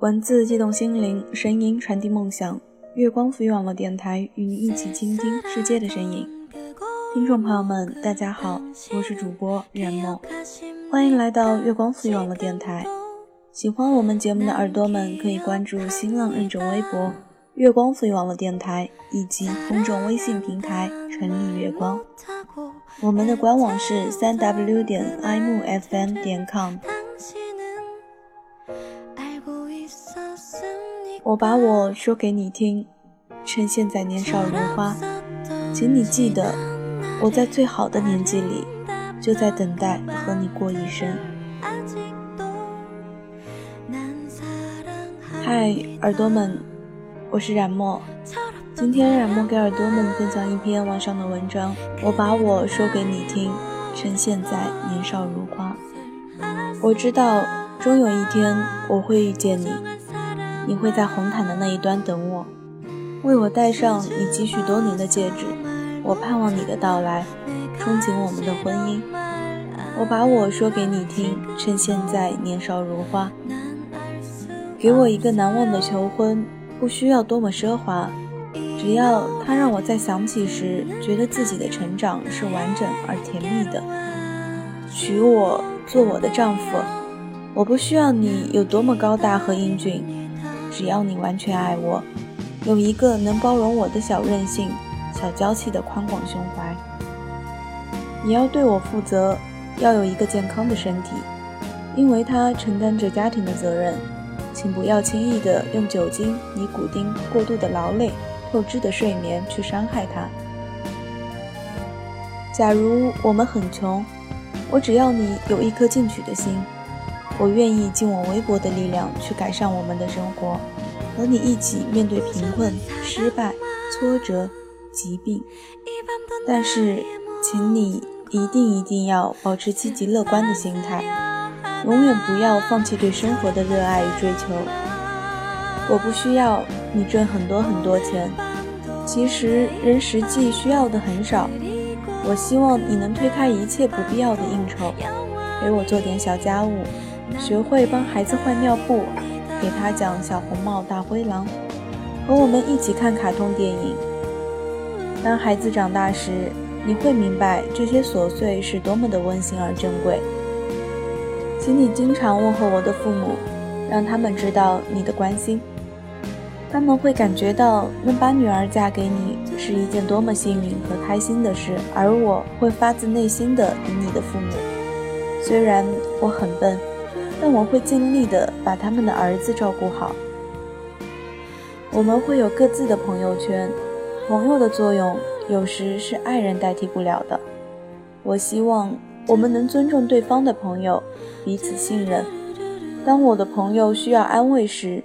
文字激动心灵，声音传递梦想。月光赋予网络电台与你一起倾听世界的声音。听众朋友们，大家好，我是主播冉梦，欢迎来到月光赋予网络电台。喜欢我们节目的耳朵们，可以关注新浪认证微博“月光赋予网络电台”以及公众微信平台“城里月光”。我们的官网是三 w 点 imufm 点 com。我把我说给你听，趁现在年少如花，请你记得，我在最好的年纪里，就在等待和你过一生。嗨，耳朵们，我是冉墨，今天冉墨给耳朵们分享一篇晚上的文章。我把我说给你听，趁现在年少如花。我知道，终有一天我会遇见你。你会在红毯的那一端等我，为我戴上你积蓄多年的戒指。我盼望你的到来，憧憬我们的婚姻。我把我说给你听，趁现在年少如花。给我一个难忘的求婚，不需要多么奢华，只要它让我在想起时，觉得自己的成长是完整而甜蜜的。娶我做我的丈夫，我不需要你有多么高大和英俊。只要你完全爱我，有一个能包容我的小任性、小娇气的宽广胸怀。你要对我负责，要有一个健康的身体，因为他承担着家庭的责任。请不要轻易的用酒精、尼古丁、过度的劳累、透支的睡眠去伤害他。假如我们很穷，我只要你有一颗进取的心。我愿意尽我微薄的力量去改善我们的生活，和你一起面对贫困、失败、挫折、疾病。但是，请你一定一定要保持积极乐观的心态，永远不要放弃对生活的热爱与追求。我不需要你挣很多很多钱，其实人实际需要的很少。我希望你能推开一切不必要的应酬，陪我做点小家务。学会帮孩子换尿布，给他讲《小红帽》《大灰狼》，和我们一起看卡通电影。当孩子长大时，你会明白这些琐碎是多么的温馨而珍贵。请你经常问候我的父母，让他们知道你的关心。他们会感觉到能把女儿嫁给你是一件多么幸运和开心的事，而我会发自内心的与你的父母。虽然我很笨。但我会尽力的把他们的儿子照顾好。我们会有各自的朋友圈，朋友的作用有时是爱人代替不了的。我希望我们能尊重对方的朋友，彼此信任。当我的朋友需要安慰时，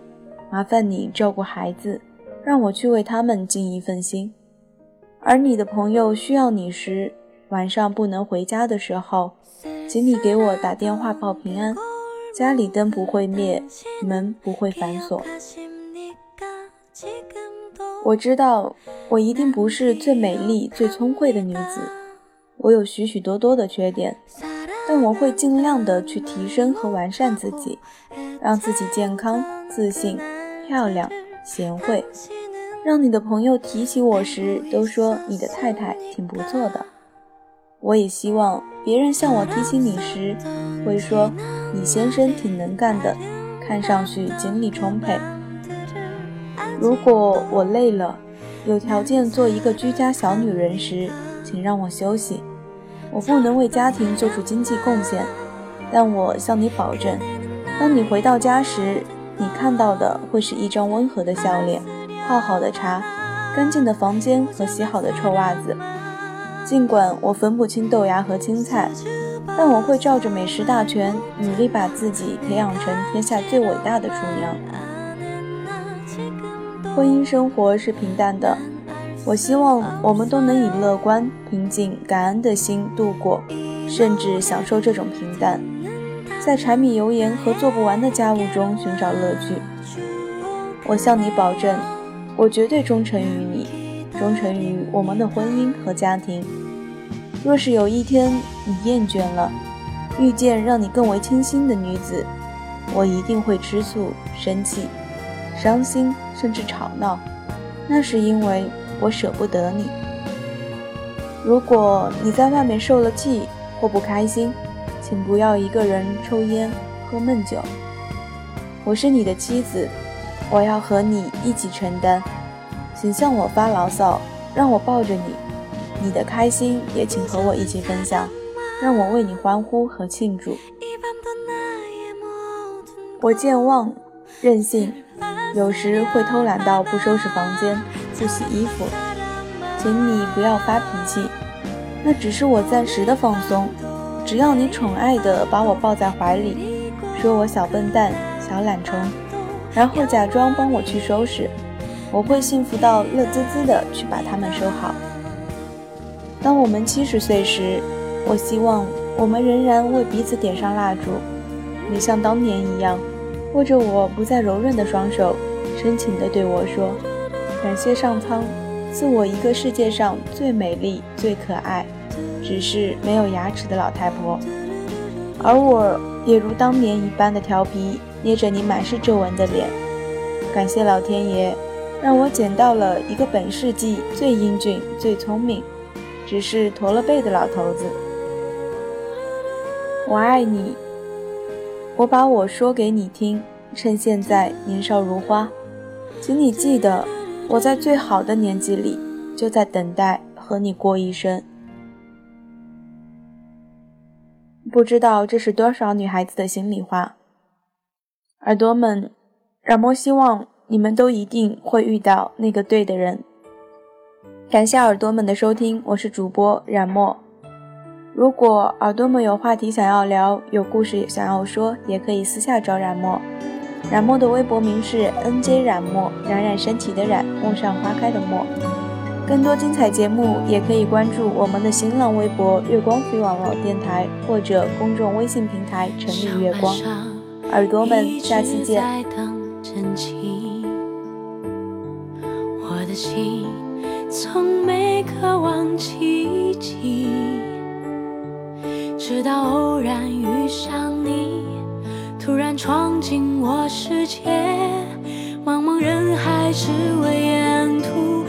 麻烦你照顾孩子，让我去为他们尽一份心。而你的朋友需要你时，晚上不能回家的时候，请你给我打电话报平安。家里灯不会灭，门不会反锁。我知道，我一定不是最美丽、最聪慧的女子，我有许许多多的缺点，但我会尽量的去提升和完善自己，让自己健康、自信、漂亮、贤惠，让你的朋友提起我时都说你的太太挺不错的。我也希望别人向我提起你时，会说你先生挺能干的，看上去精力充沛。如果我累了，有条件做一个居家小女人时，请让我休息。我不能为家庭做出经济贡献，但我向你保证，当你回到家时，你看到的会是一张温和的笑脸，泡好的茶，干净的房间和洗好的臭袜子。尽管我分不清豆芽和青菜，但我会照着美食大全，努力把自己培养成天下最伟大的厨娘。婚姻生活是平淡的，我希望我们都能以乐观、平静、感恩的心度过，甚至享受这种平淡，在柴米油盐和做不完的家务中寻找乐趣。我向你保证，我绝对忠诚于你。忠诚于我们的婚姻和家庭。若是有一天你厌倦了，遇见让你更为倾心的女子，我一定会吃醋、生气、伤心，甚至吵闹。那是因为我舍不得你。如果你在外面受了气或不开心，请不要一个人抽烟、喝闷酒。我是你的妻子，我要和你一起承担。请向我发牢骚，让我抱着你。你的开心也请和我一起分享，让我为你欢呼和庆祝。我健忘、任性，有时会偷懒到不收拾房间、不洗衣服。请你不要发脾气，那只是我暂时的放松。只要你宠爱的把我抱在怀里，说我小笨蛋、小懒虫，然后假装帮我去收拾，我会幸福到乐滋滋的去把它们收好。当我们七十岁时，我希望我们仍然为彼此点上蜡烛，你像当年一样，握着我不再柔韧的双手，深情地对我说：“感谢上苍。”赐我一个世界上最美丽、最可爱，只是没有牙齿的老太婆，而我也如当年一般的调皮，捏着你满是皱纹的脸。感谢老天爷，让我捡到了一个本世纪最英俊、最聪明，只是驼了背的老头子。我爱你，我把我说给你听，趁现在年少如花，请你记得。我在最好的年纪里，就在等待和你过一生。不知道这是多少女孩子的心里话。耳朵们，冉墨希望你们都一定会遇到那个对的人。感谢耳朵们的收听，我是主播冉墨。如果耳朵们有话题想要聊，有故事想要说，也可以私下找冉墨。冉墨的微博名是 NJ 冉墨，冉冉升起的冉，陌上花开的陌。更多精彩节目也可以关注我们的新浪微博“月光飞网络电台”或者公众微信平台“城里月光”。耳朵们，下期见。的心从没渴望奇迹，直到偶然遇上你。突然闯进我世界，茫茫人海只为沿途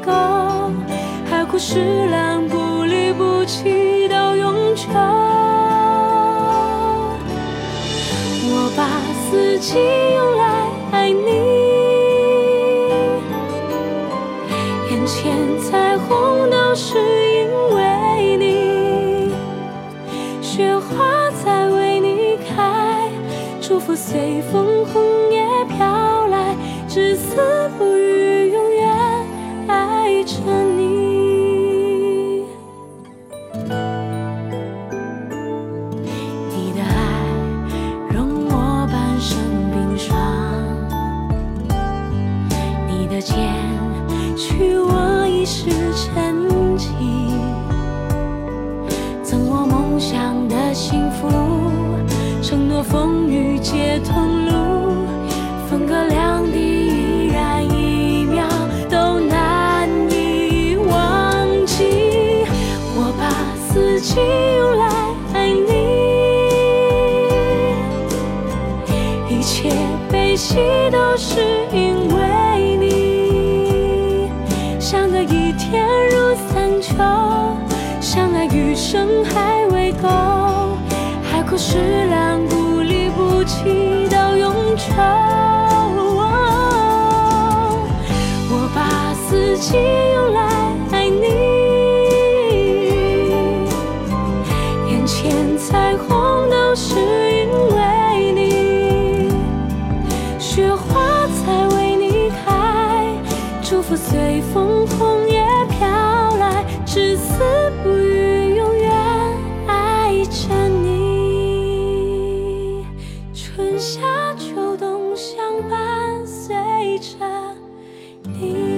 还未够。海枯石烂，不离不弃到永久。我把四季用来爱你，眼前彩虹都是因为你，雪花在为你开，祝福随风红叶飘来，至死不渝，心用来爱你，一切悲喜都是因为你，相隔一天如三秋，相爱余生还未够，海枯石烂，不离不弃到永久。我把四季用来前彩虹都是因为你，雪花才为你开，祝福。随风红叶飘来，至死不渝，永远爱着你。春夏秋冬相伴随着你。